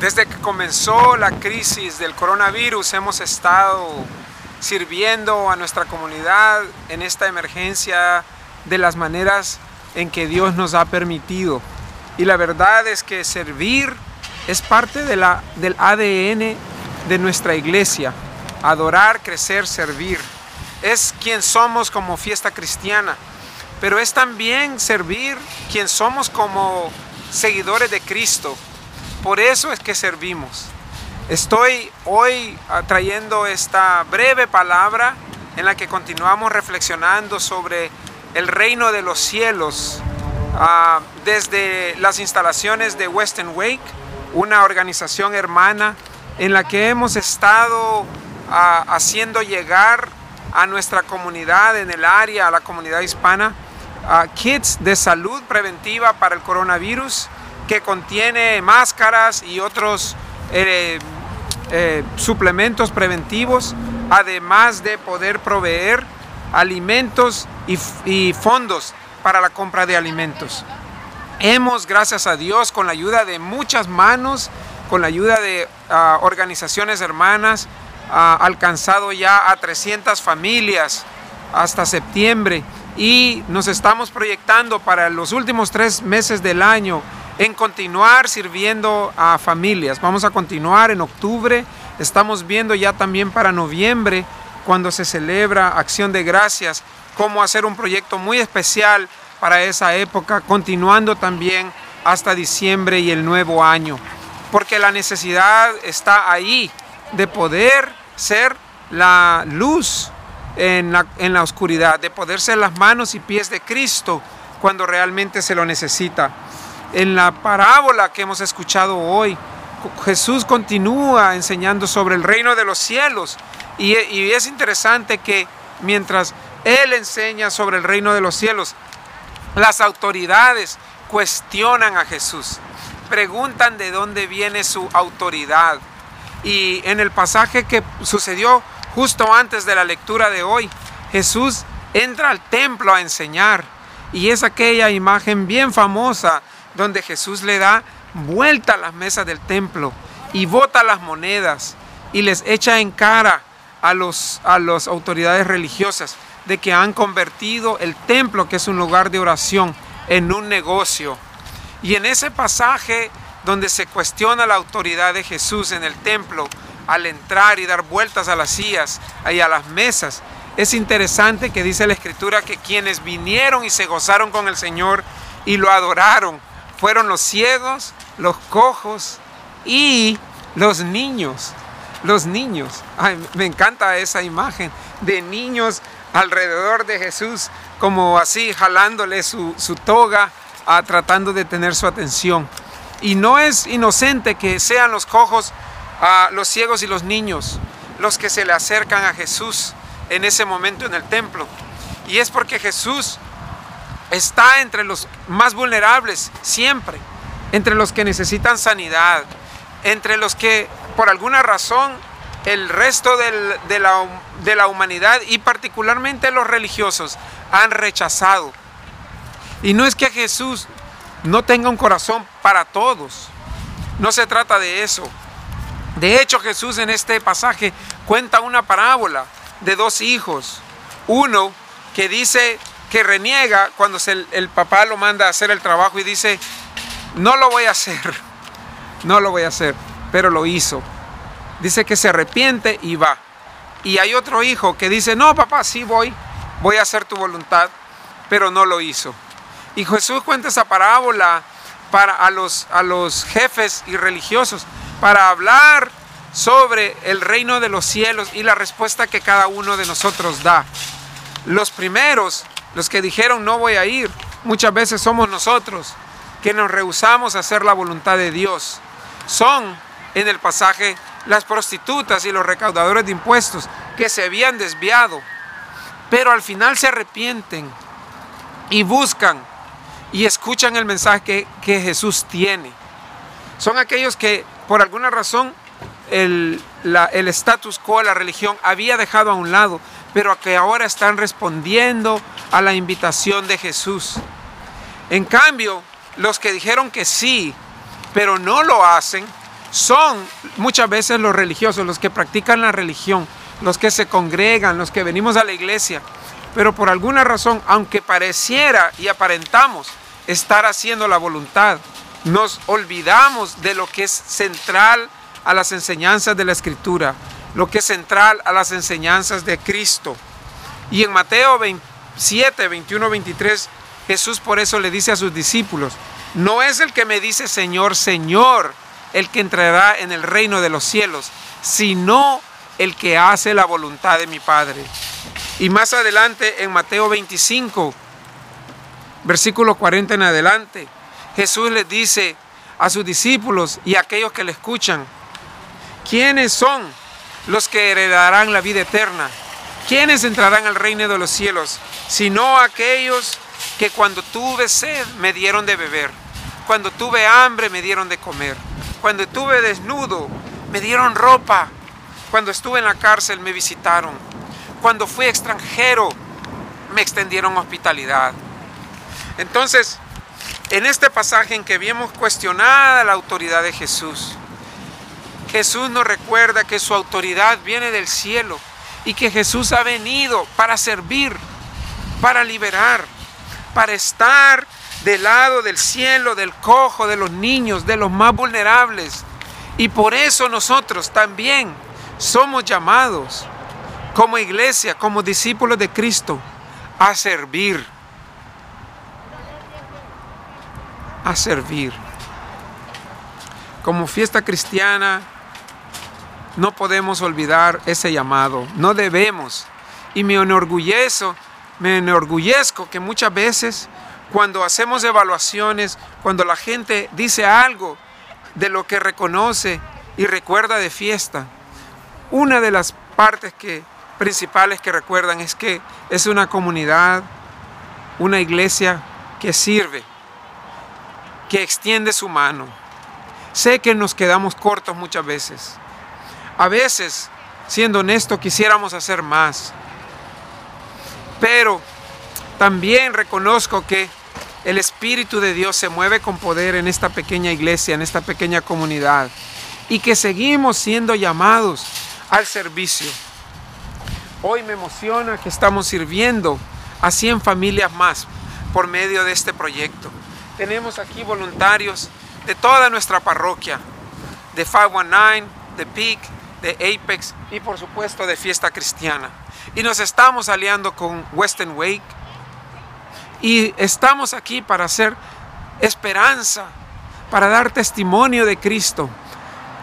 Desde que comenzó la crisis del coronavirus hemos estado sirviendo a nuestra comunidad en esta emergencia de las maneras en que Dios nos ha permitido. Y la verdad es que servir es parte de la, del ADN de nuestra iglesia. Adorar, crecer, servir. Es quien somos como fiesta cristiana, pero es también servir quien somos como seguidores de Cristo. Por eso es que servimos. Estoy hoy trayendo esta breve palabra en la que continuamos reflexionando sobre el reino de los cielos ah, desde las instalaciones de Western Wake, una organización hermana en la que hemos estado ah, haciendo llegar a nuestra comunidad en el área, a la comunidad hispana, kits de salud preventiva para el coronavirus que contiene máscaras y otros eh, eh, suplementos preventivos, además de poder proveer alimentos y, fondos para la compra de alimentos. Hemos, gracias a Dios, con la ayuda de muchas manos, con la ayuda de ah, organizaciones hermanas, ah, alcanzado ya a 300 familias hasta septiembre y nos estamos proyectando para los últimos tres meses del año en continuar sirviendo a familias. Vamos a continuar en octubre, estamos viendo ya también para noviembre, cuando se celebra Acción de Gracias, cómo hacer un proyecto muy especial para esa época, continuando también hasta diciembre y el nuevo año. Porque la necesidad está ahí de poder ser la luz en la, en la oscuridad, de poder ser las manos y pies de Cristo cuando realmente se lo necesita. En la parábola que hemos escuchado hoy, Jesús continúa enseñando sobre el reino de los cielos y, es interesante que mientras Él enseña sobre el reino de los cielos, las autoridades cuestionan a Jesús, preguntan de dónde viene su autoridad. Y en el pasaje que sucedió justo antes de la lectura de hoy, Jesús entra al templo a enseñar. Y es aquella imagen bien famosa donde Jesús le da vuelta a las mesas del templo y bota las monedas y les echa en cara a, los, a las autoridades religiosas de que han convertido el templo, que es un lugar de oración, en un negocio. Y en ese pasaje donde se cuestiona la autoridad de Jesús en el templo, al entrar y dar vueltas a las sillas y a las mesas, es interesante que dice la escritura que quienes vinieron y se gozaron con el Señor y lo adoraron fueron los ciegos, los cojos y los niños. Los niños. me encanta esa imagen de niños alrededor de Jesús, como así jalándole su, toga, a, tratando de tener su atención. Y no es inocente que sean los cojos, a, los ciegos y los niños los que se le acercan a Jesús en ese momento en el templo. Y es porque Jesús está entre los más vulnerables siempre, entre los que necesitan sanidad, entre los que por alguna razón el resto de, la, de la humanidad y particularmente los religiosos han rechazado. Y no es que Jesús no tenga un corazón para todos, no se trata de eso. De hecho, Jesús en este pasaje cuenta una parábola de dos hijos. Uno que dice, que reniega cuando el papá lo manda a hacer el trabajo y dice, no lo voy a hacer, no lo voy a hacer, pero lo hizo. Dice que se arrepiente y va. Y hay otro hijo que dice, no papá, sí voy, voy a hacer tu voluntad, pero no lo hizo. Y Jesús cuenta esa parábola para a los, a los jefes y religiosos, para hablar sobre el reino de los cielos y la respuesta que cada uno de nosotros da. Los primeros los que dijeron no voy a ir, muchas veces somos nosotros que nos rehusamos a hacer la voluntad de Dios. Son en el pasaje las prostitutas y los recaudadores de impuestos que se habían desviado, pero al final se arrepienten y buscan y escuchan el mensaje que, Jesús tiene. Son aquellos que por alguna razón el, el status quo, la religión, había dejado a un lado, pero que ahora están respondiendo a la invitación de Jesús. En cambio, los que dijeron que sí, pero no lo hacen, son muchas veces los religiosos, los que practican la religión, los que se congregan, los que venimos a la iglesia. Pero por alguna razón, aunque pareciera y aparentamos estar haciendo la voluntad, nos olvidamos de lo que es central a las enseñanzas de la Escritura, lo que es central a las enseñanzas de Cristo. Y en Mateo 27, 21, 23, Jesús por eso le dice a sus discípulos, no es el que me dice Señor, Señor, el que entrará en el reino de los cielos, sino el que hace la voluntad de mi Padre. Y más adelante en Mateo 25, versículo 40 en adelante, Jesús les dice a sus discípulos y a aquellos que le escuchan, ¿quiénes son los que heredarán la vida eterna? ¿Quiénes entrarán al reino de los cielos? Sino aquellos que cuando tuve sed me dieron de beber, cuando tuve hambre me dieron de comer, cuando estuve desnudo me dieron ropa, cuando estuve en la cárcel me visitaron, cuando fui extranjero me extendieron hospitalidad. Entonces, en este pasaje en que vimos cuestionada la autoridad de Jesús, Jesús nos recuerda que su autoridad viene del cielo y que Jesús ha venido para servir, para liberar, para estar del lado del cielo, del cojo, de los niños, de los más vulnerables. Y por eso nosotros también somos llamados como iglesia, como discípulos de Cristo, a servir. A servir. Como fiesta cristiana, no podemos olvidar ese llamado, no debemos. Y me enorgullezco, me enorgullezco que muchas veces cuando hacemos evaluaciones, cuando la gente dice algo de lo que reconoce y recuerda de fiesta, una de las partes que, principales que recuerdan es que es una comunidad, una iglesia que sirve, que extiende su mano. Sé que nos quedamos cortos muchas veces. A veces, siendo honesto, quisiéramos hacer más. Pero también reconozco que el Espíritu de Dios se mueve con poder en esta pequeña iglesia, en esta pequeña comunidad, y que seguimos siendo llamados al servicio. Hoy me emociona que estamos sirviendo a 100 familias más por medio de este proyecto. Tenemos aquí voluntarios de toda nuestra parroquia, de 519, de PIC, de Apex y por supuesto de Fiesta Cristiana. Y nos estamos aliando con Western Wake, y estamos aquí para hacer esperanza, para dar testimonio de Cristo,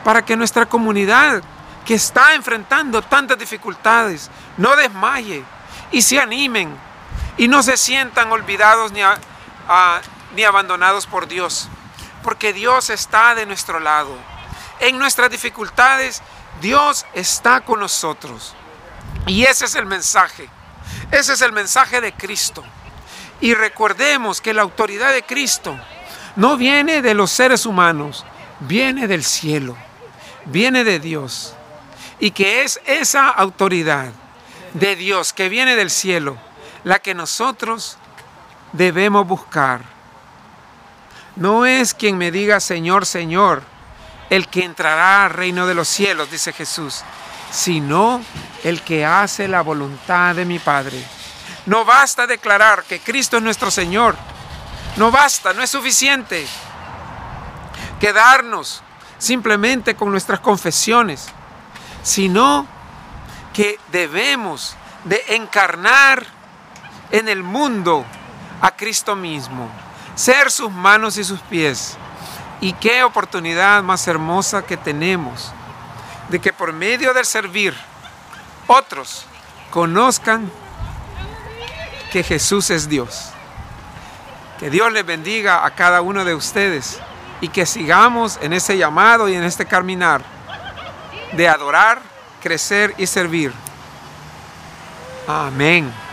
para que nuestra comunidad que está enfrentando tantas dificultades no desmaye y se animen y no se sientan olvidados ni, ni abandonados por Dios, porque Dios está de nuestro lado. En nuestras dificultades, Dios está con nosotros. Y ese es el mensaje. Ese es el mensaje de Cristo. Y recordemos que la autoridad de Cristo no viene de los seres humanos, viene del cielo, viene de Dios. Y que es esa autoridad de Dios que viene del cielo la que nosotros debemos buscar. No es quien me diga Señor, Señor, el que entrará al reino de los cielos, dice Jesús, sino el que hace la voluntad de mi Padre. No basta declarar que Cristo es nuestro Señor. No basta, no es suficiente quedarnos simplemente con nuestras confesiones, sino que debemos de encarnar en el mundo a Cristo mismo, ser sus manos y sus pies. Y qué oportunidad más hermosa que tenemos de que por medio del servir otros conozcan que Jesús es Dios. Que Dios les bendiga a cada uno de ustedes y que sigamos en ese llamado y en este caminar de adorar, crecer y servir. Amén.